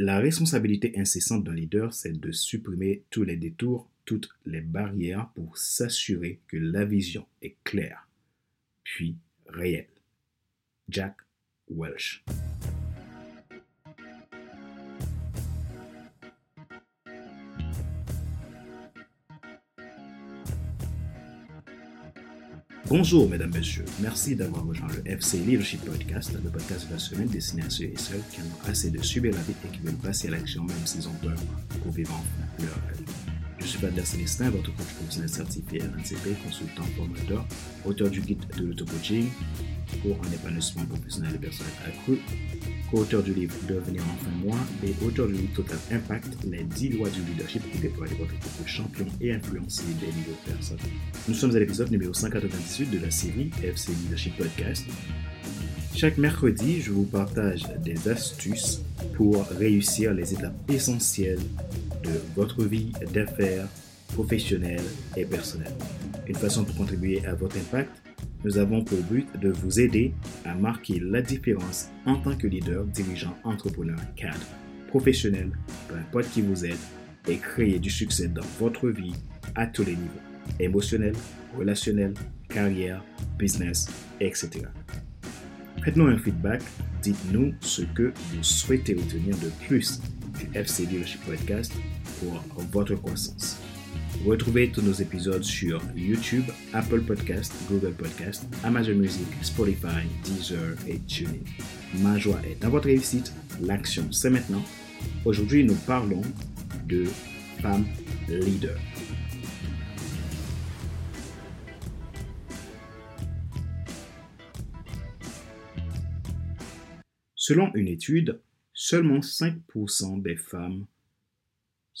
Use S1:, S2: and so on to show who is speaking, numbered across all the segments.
S1: La responsabilité incessante d'un leader, c'est de supprimer tous les détours, toutes les barrières pour s'assurer que la vision est claire, puis réelle. Jack Welch. Bonjour, mesdames, messieurs. Merci d'avoir rejoint le FC Leadership Podcast, le podcast de la semaine destiné à ceux et celles qui en ont assez de subir la vie et qui veulent passer à l'action même s'ils ont peur pour vivre enfin leur rêve. Je suis Badr Célestin, votre coach professionnel certifié RNCP, consultant, formateur, auteur du guide de l'auto-coaching pour un épanouissement professionnel et personnel accru, co-auteur du livre Devenir enfin moi et auteur du livre Total Impact, les 10 lois du leadership pour déployer votre de champion et influencer des milliers de personnes. Nous sommes à l'épisode numéro 198 de la série FC Leadership Podcast. Chaque mercredi, je vous partage des astuces pour réussir les étapes essentielles de votre vie d'affaires professionnelle et personnelle. Une façon pour contribuer à votre impact, nous avons pour but de vous aider à marquer la différence en tant que leader, dirigeant, entrepreneur, cadre, professionnel, peu importe qui vous êtes, et créer du succès dans votre vie à tous les niveaux, émotionnel, relationnel, carrière, business, etc. Faites-nous un feedback, dites-nous ce que vous souhaitez obtenir de plus du FC Leadership Podcast pour votre croissance. Retrouvez tous nos épisodes sur YouTube, Apple Podcast, Google Podcast, Amazon Music, Spotify, Deezer et TuneIn. Ma joie est dans votre réussite. L'action, c'est maintenant. Aujourd'hui, nous parlons de femmes leaders. Selon une étude, seulement 5% des femmes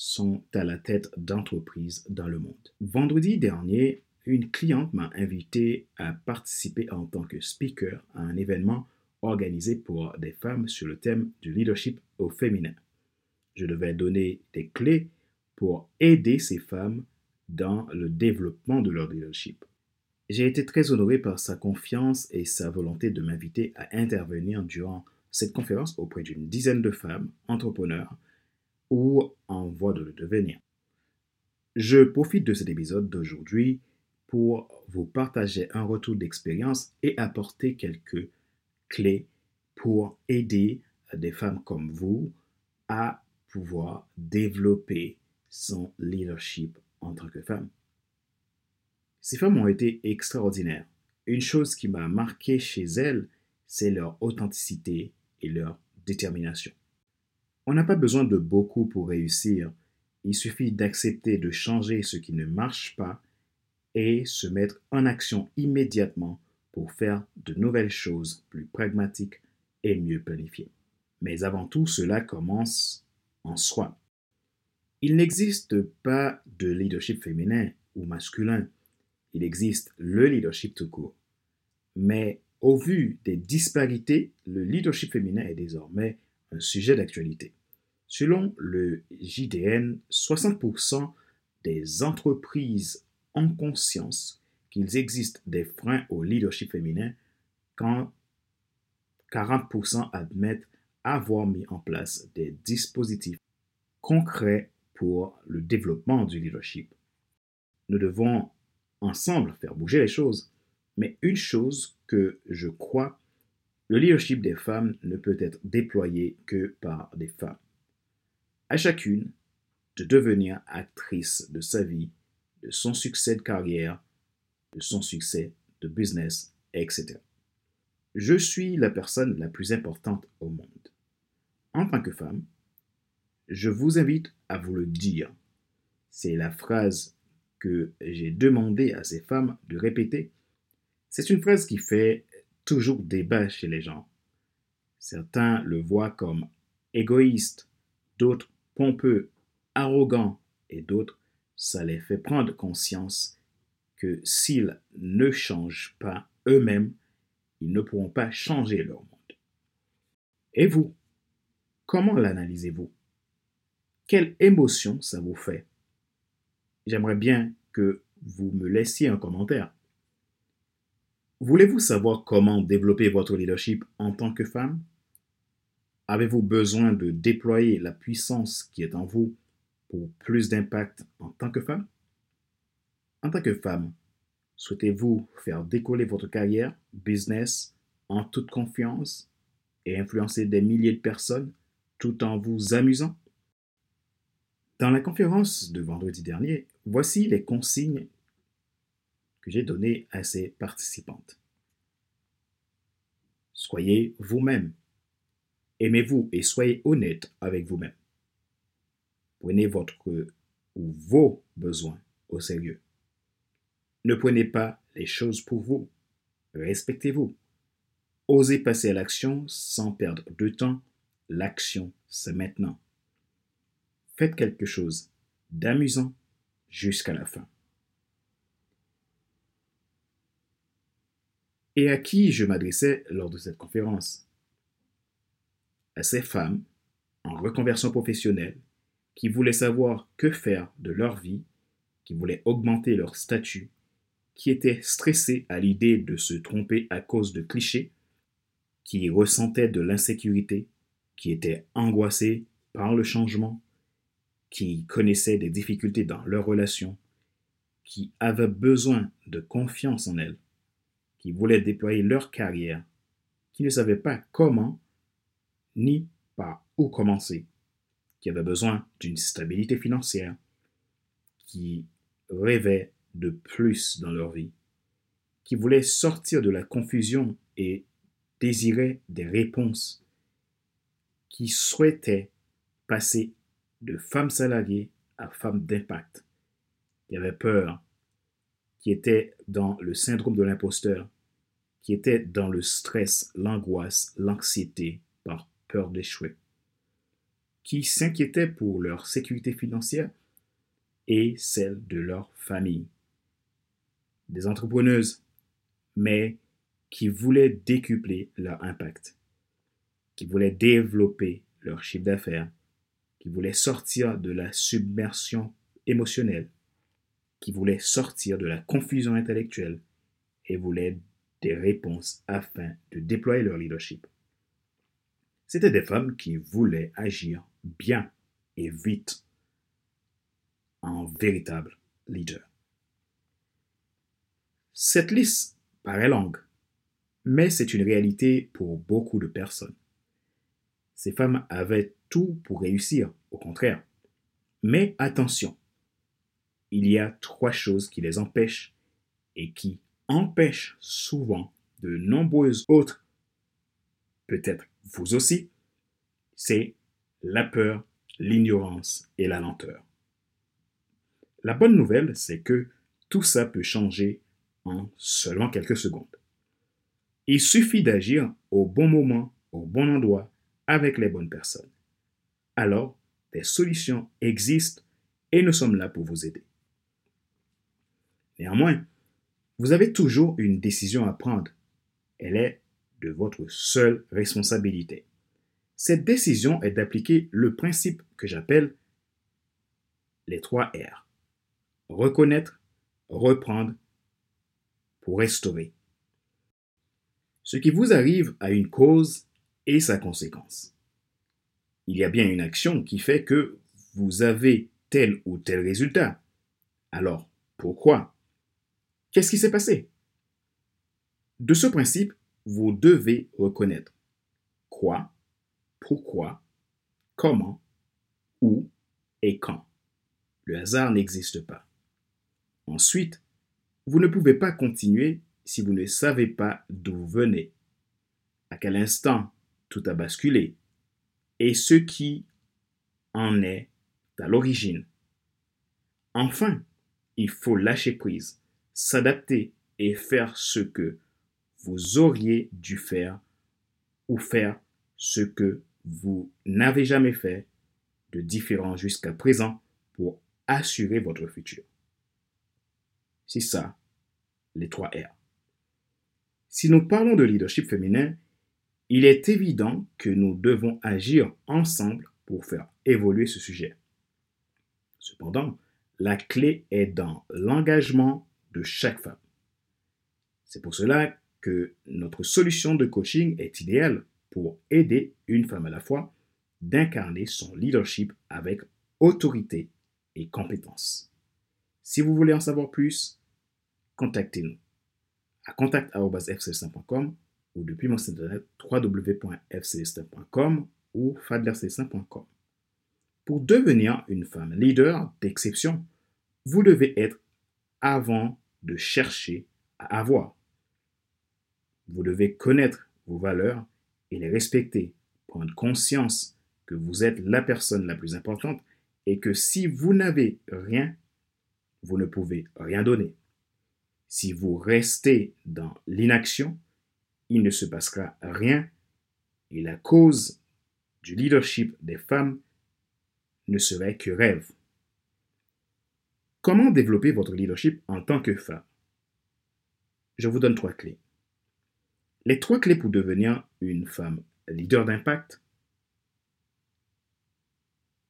S1: sont à la tête d'entreprises dans le monde. Vendredi dernier, une cliente m'a invité à participer en tant que speaker à un événement organisé pour des femmes sur le thème du leadership au féminin. Je devais donner des clés pour aider ces femmes dans le développement de leur leadership. J'ai été très honoré par sa confiance et sa volonté de m'inviter à intervenir durant cette conférence auprès d'une dizaine de femmes entrepreneurs ou en voie de le devenir. Je profite de cet épisode d'aujourd'hui pour vous partager un retour d'expérience et apporter quelques clés pour aider des femmes comme vous à pouvoir développer son leadership en tant que femme. Ces femmes ont été extraordinaires. Une chose qui m'a marqué chez elles, c'est leur authenticité et leur détermination. On n'a pas besoin de beaucoup pour réussir. Il suffit d'accepter de changer ce qui ne marche pas et se mettre en action immédiatement pour faire de nouvelles choses plus pragmatiques et mieux planifiées. Mais avant tout, cela commence en soi. Il n'existe pas de leadership féminin ou masculin. Il existe le leadership tout court. Mais au vu des disparités, le leadership féminin est désormais un sujet d'actualité. Selon le JDN, 60% des entreprises ont conscience qu'il existe des freins au leadership féminin quand 40% admettent avoir mis en place des dispositifs concrets pour le développement du leadership. Nous devons ensemble faire bouger les choses. Mais une chose que je crois, le leadership des femmes ne peut être déployé que par des femmes à chacune de devenir actrice de sa vie, de son succès de carrière, de son succès de business, etc. Je suis la personne la plus importante au monde. En tant que femme, je vous invite à vous le dire. C'est la phrase que j'ai demandé à ces femmes de répéter. C'est une phrase qui fait toujours débat chez les gens. Certains le voient comme égoïste, d'autres pompeux, arrogants et d'autres, ça les fait prendre conscience que s'ils ne changent pas eux-mêmes, ils ne pourront pas changer leur monde. Et vous, comment l'analysez-vous? Quelle émotion ça vous fait? J'aimerais bien que vous me laissiez un commentaire. Voulez-vous savoir comment développer votre leadership en tant que femme? Avez-vous besoin de déployer la puissance qui est en vous pour plus d'impact en tant que femme? En tant que femme, souhaitez-vous faire décoller votre carrière, business, en toute confiance et influencer des milliers de personnes tout en vous amusant? Dans la conférence de vendredi dernier, voici les consignes que j'ai données à ces participantes. Soyez vous-même. Aimez-vous et soyez honnête avec vous-même. Prenez votre ou vos besoins au sérieux. Ne prenez pas les choses pour vous. Respectez-vous. Osez passer à l'action sans perdre de temps. L'action, c'est maintenant. Faites quelque chose d'amusant jusqu'à la fin. Et à qui je m'adressais lors de cette conférence? À ces femmes en reconversion professionnelle qui voulaient savoir que faire de leur vie, qui voulaient augmenter leur statut, qui étaient stressées à l'idée de se tromper à cause de clichés, qui ressentaient de l'insécurité, qui étaient angoissées par le changement, qui connaissaient des difficultés dans leurs relations, qui avaient besoin de confiance en elles qui voulaient déployer leur carrière, qui ne savaient pas comment ni par où commencer, qui avaient besoin d'une stabilité financière, qui rêvaient de plus dans leur vie, qui voulaient sortir de la confusion et désiraient des réponses, qui souhaitaient passer de femmes salariées à femmes d'impact, qui avaient peur qui était dans le syndrome de l'imposteur, qui était dans le stress, l'angoisse, l'anxiété peur d'échouer, qui s'inquiétaient pour leur sécurité financière et celle de leur famille. Des entrepreneuses, mais qui voulaient décupler leur impact, qui voulaient développer leur chiffre d'affaires, qui voulaient sortir de la submersion émotionnelle, qui voulaient sortir de la confusion intellectuelle et voulaient des réponses afin de déployer leur leadership. C'étaient des femmes qui voulaient agir bien et vite en véritable leader. Cette liste paraît longue, mais c'est une réalité pour beaucoup de personnes. Ces femmes avaient tout pour réussir, au contraire. Mais attention, il y a trois choses qui les empêchent et qui empêchent souvent de nombreuses autres, peut-être vous aussi, c'est la peur, l'ignorance et la lenteur. La bonne nouvelle, c'est que tout ça peut changer en seulement quelques secondes. Il suffit d'agir au bon moment, au bon endroit, avec les bonnes personnes. Alors, des solutions existent et nous sommes là pour vous aider. Néanmoins, vous avez toujours une décision à prendre. Elle est de votre seule responsabilité. Cette décision est d'appliquer le principe que j'appelle les trois R. Reconnaître, reprendre, pour restaurer. Ce qui vous arrive a une cause et sa conséquence. Il y a bien une action qui fait que vous avez tel ou tel résultat. Alors, pourquoi? Qu'est-ce qui s'est passé? De ce principe, vous devez reconnaître quoi, pourquoi, comment, où et quand. Le hasard n'existe pas. Ensuite, vous ne pouvez pas continuer si vous ne savez pas d'où vous venez, à quel instant tout a basculé et ce qui en est à l'origine. Enfin, il faut lâcher prise s'adapter et faire ce que vous auriez dû faire ou faire ce que vous n'avez jamais fait de différent jusqu'à présent pour assurer votre futur. C'est ça, les trois R. Si nous parlons de leadership féminin, il est évident que nous devons agir ensemble pour faire évoluer ce sujet. Cependant, la clé est dans l'engagement de chaque femme. C'est pour cela que notre solution de coaching est idéale pour aider une femme à la fois d'incarner son leadership avec autorité et compétence. Si vous voulez en savoir plus, contactez-nous à contact.fcl5.com ou depuis mon site internet www.fcl5.com ou fadlercl5.com. Pour devenir une femme leader d'exception, vous devez être avant de chercher à avoir. Vous devez connaître vos valeurs et les respecter, prendre conscience que vous êtes la personne la plus importante et que si vous n'avez rien, vous ne pouvez rien donner. Si vous restez dans l'inaction, il ne se passera rien et la cause du leadership des femmes ne serait que rêve. Comment développer votre leadership en tant que femme? Je vous donne trois clés. Les trois clés pour devenir une femme leader d'impact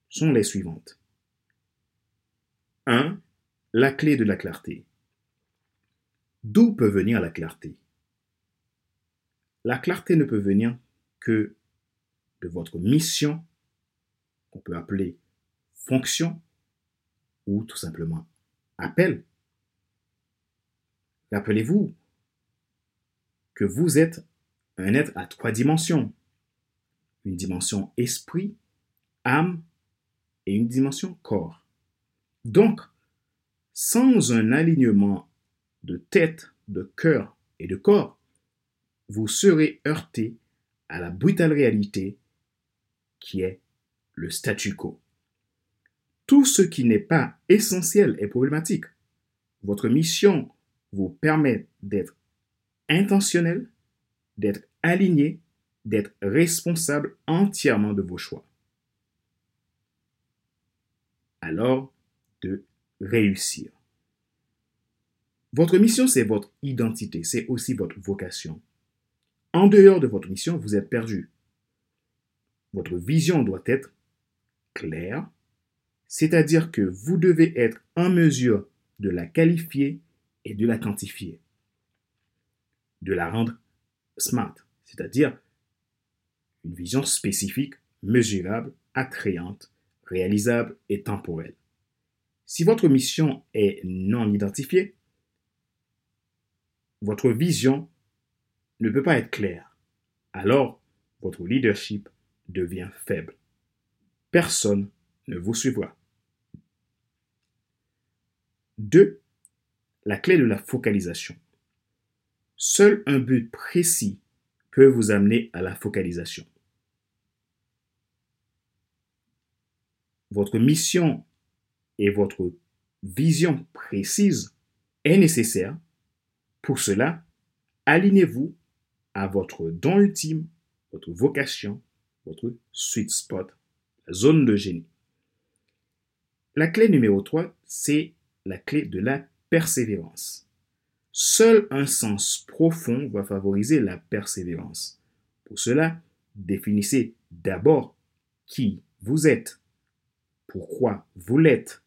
S1: sont les suivantes. 1. La clé de la clarté. D'où peut venir la clarté? La clarté ne peut venir que de votre mission, qu'on peut appeler fonction, ou tout simplement appel. Rappelez-vous que vous êtes un être à trois dimensions. Une dimension esprit, âme et une dimension corps. Donc, sans un alignement de tête, de cœur et de corps, vous serez heurté à la brutale réalité qui est le statu quo. Tout ce qui n'est pas essentiel est problématique. Votre mission vous permet d'être intentionnel, d'être aligné, d'être responsable entièrement de vos choix. Alors, de réussir. Votre mission, c'est votre identité, c'est aussi votre vocation. En dehors de votre mission, vous êtes perdu. Votre vision doit être claire, c'est-à-dire que vous devez être en mesure de la qualifier et de la quantifier, de la rendre smart, c'est-à-dire une vision spécifique, mesurable, attrayante, réalisable et temporelle. Si votre mission est non identifiée, votre vision ne peut pas être claire. Alors, votre leadership devient faible. Personne ne vous suivra. 2. La clé de la focalisation. Seul un but précis peut vous amener à la focalisation. Votre mission et votre vision précise est nécessaire pour cela, alignez-vous à votre don ultime, votre vocation, votre sweet spot, la zone de génie. La clé numéro 3, c'est la clé de la persévérance. Seul un sens profond va favoriser la persévérance. Pour cela, définissez d'abord qui vous êtes, pourquoi vous l'êtes,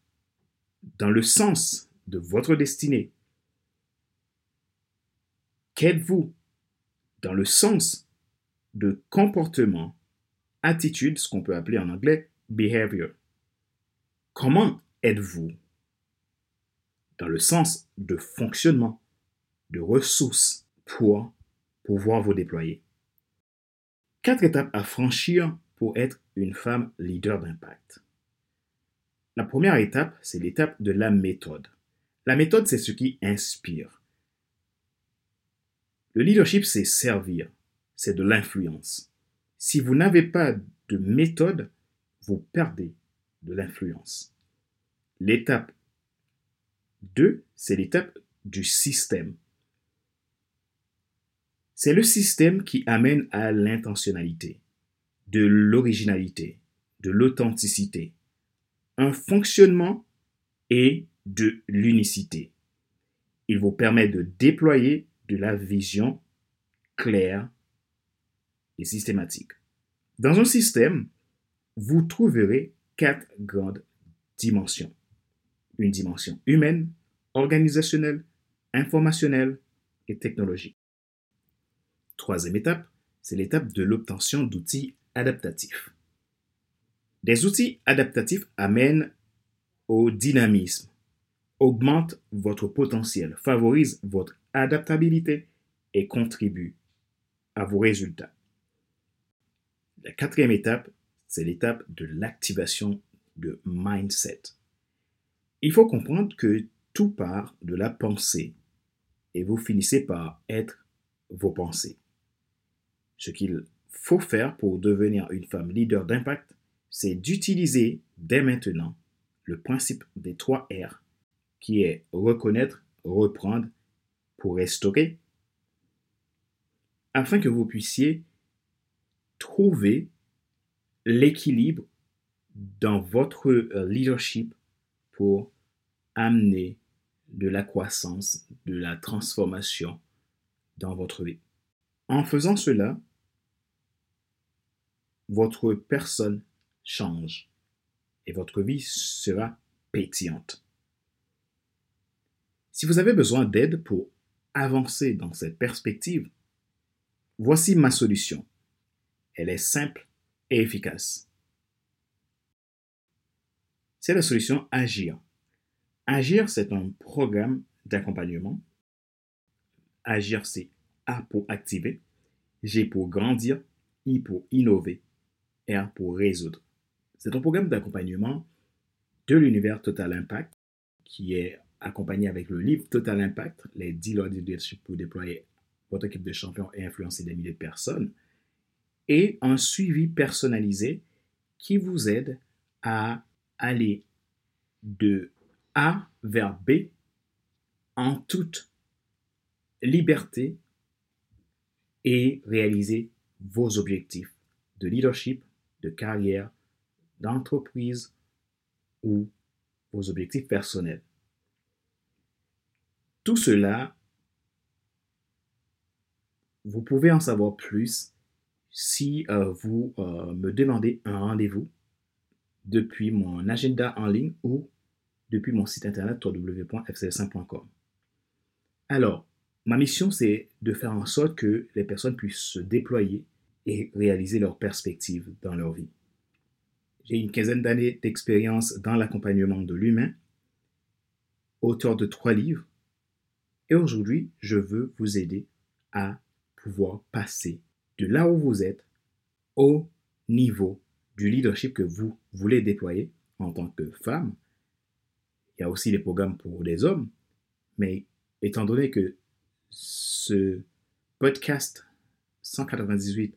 S1: dans le sens de votre destinée, Qu'êtes-vous dans le sens de comportement, attitude, ce qu'on peut appeler en anglais behavior? Comment êtes-vous dans le sens de fonctionnement, de ressources pour pouvoir vous déployer? Quatre étapes à franchir pour être une femme leader d'impact. La première étape, c'est l'étape de la méthode. La méthode, c'est ce qui inspire. Le leadership, c'est servir, c'est de l'influence. Si vous n'avez pas de méthode, vous perdez de l'influence. L'étape 2, c'est l'étape du système. C'est le système qui amène à l'intentionnalité, de l'originalité, de l'authenticité, un fonctionnement et de l'unicité. Il vous permet de déployer de la vision claire et systématique. Dans un système, vous trouverez quatre grandes dimensions. Une dimension humaine, organisationnelle, informationnelle et technologique. Troisième étape, c'est l'étape de l'obtention d'outils adaptatifs. Des outils adaptatifs amènent au dynamisme, augmentent votre potentiel, favorisent votre adaptabilité et contribuent à vos résultats. La quatrième étape, c'est l'étape de l'activation de mindset. Il faut comprendre que tout part de la pensée et vous finissez par être vos pensées. Ce qu'il faut faire pour devenir une femme leader d'impact, c'est d'utiliser dès maintenant le principe des trois R, qui est reconnaître, reprendre pour restaurer, afin que vous puissiez trouver l'équilibre dans votre leadership pour amener de la croissance, de la transformation dans votre vie. En faisant cela, votre personne change et votre vie sera pétillante. Si vous avez besoin d'aide pour avancer dans cette perspective, voici ma solution. Elle est simple et efficace. C'est la solution Agir. Agir, c'est un programme d'accompagnement. Agir, c'est A pour activer, G pour grandir, I pour innover, R pour résoudre. C'est un programme d'accompagnement de l'univers Total Impact qui est accompagné avec le livre Total Impact, les 10 lois de leadership pour déployer votre équipe de champions et influencer des milliers de personnes et un suivi personnalisé qui vous aide à aller de A vers B en toute liberté et réaliser vos objectifs de leadership, de carrière, d'entreprise ou vos objectifs personnels. Tout cela, vous pouvez en savoir plus si euh, vous euh, me demandez un rendez-vous depuis mon agenda en ligne ou depuis mon site internet www.fcl5.com. Alors, ma mission, c'est de faire en sorte que les personnes puissent se déployer et réaliser leurs perspectives dans leur vie. J'ai une quinzaine d'années d'expérience dans l'accompagnement de l'humain, auteur de trois livres, et aujourd'hui, je veux vous aider à pouvoir passer de là où vous êtes au niveau du leadership que vous voulez déployer en tant que femme. Il y a aussi des programmes pour les hommes, mais étant donné que ce podcast 198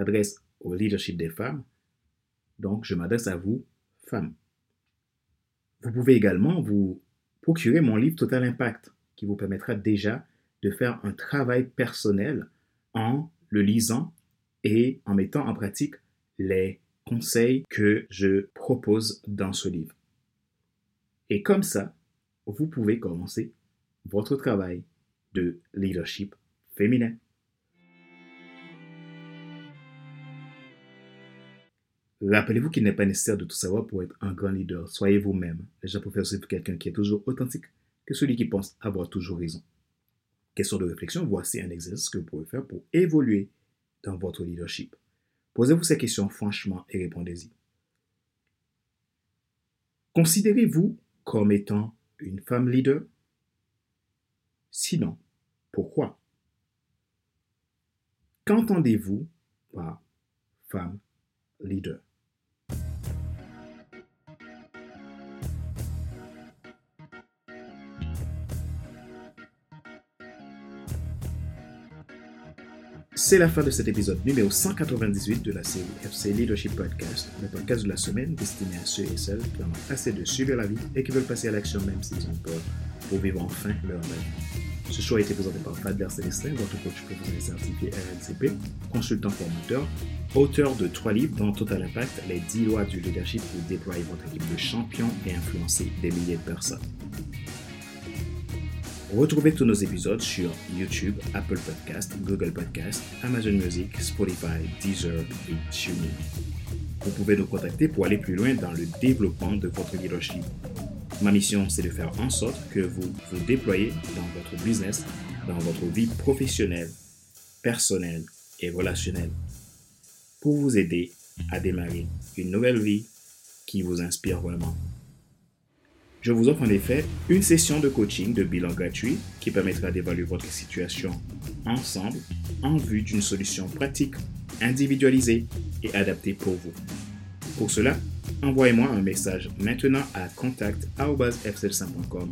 S1: s'adresse au leadership des femmes, donc je m'adresse à vous, femmes. Vous pouvez également vous procurer mon livre Total Impact, qui vous permettra déjà de faire un travail personnel en le lisant et en mettant en pratique les conseils que je propose dans ce livre. Et comme ça, vous pouvez commencer votre travail de leadership féminin. Rappelez-vous qu'il n'est pas nécessaire de tout savoir pour être un grand leader. Soyez vous-même. Les gens préfèrent quelqu'un qui est toujours authentique que celui qui pense avoir toujours raison. Question de réflexion, voici un exercice que vous pouvez faire pour évoluer dans votre leadership. Posez-vous ces questions franchement et répondez-y. Considérez-vous comme étant une femme leader? Sinon, pourquoi? Qu'entendez-vous par femme leader? C'est la fin de cet épisode numéro 198 de la série FC Leadership Podcast, le podcast de la semaine destiné à ceux et celles qui en ont assez de suivre la vie et qui veulent passer à l'action même s'ils ont peur pour vivre enfin leur rêve. Ce show a été présenté par Fadler Célestin, votre coach professionnel certifié RNCP, consultant formateur, auteur de trois livres dont Total Impact, les 10 lois du leadership pour déployer votre équipe de champions et influencer des milliers de personnes. Retrouvez tous nos épisodes sur YouTube, Apple Podcast, Google Podcast, Amazon Music, Spotify, Deezer et TuneIn. Vous pouvez nous contacter pour aller plus loin dans le développement de votre leadership. Ma mission, c'est de faire en sorte que vous vous déployez dans votre business, dans votre vie professionnelle, personnelle et relationnel pour vous aider à démarrer une nouvelle vie qui vous inspire vraiment. Je vous offre en effet une session de coaching de bilan gratuit qui permettra d'évaluer votre situation ensemble en vue d'une solution pratique, individualisée et adaptée pour vous. Pour cela, envoyez-moi un message maintenant à contact.fcl5.com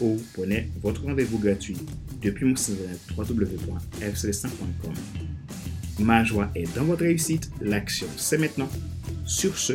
S1: ou prenez votre rendez-vous gratuit depuis mon site www.fcl5.com. Ma joie est dans votre réussite, l'action c'est maintenant. Sur ce,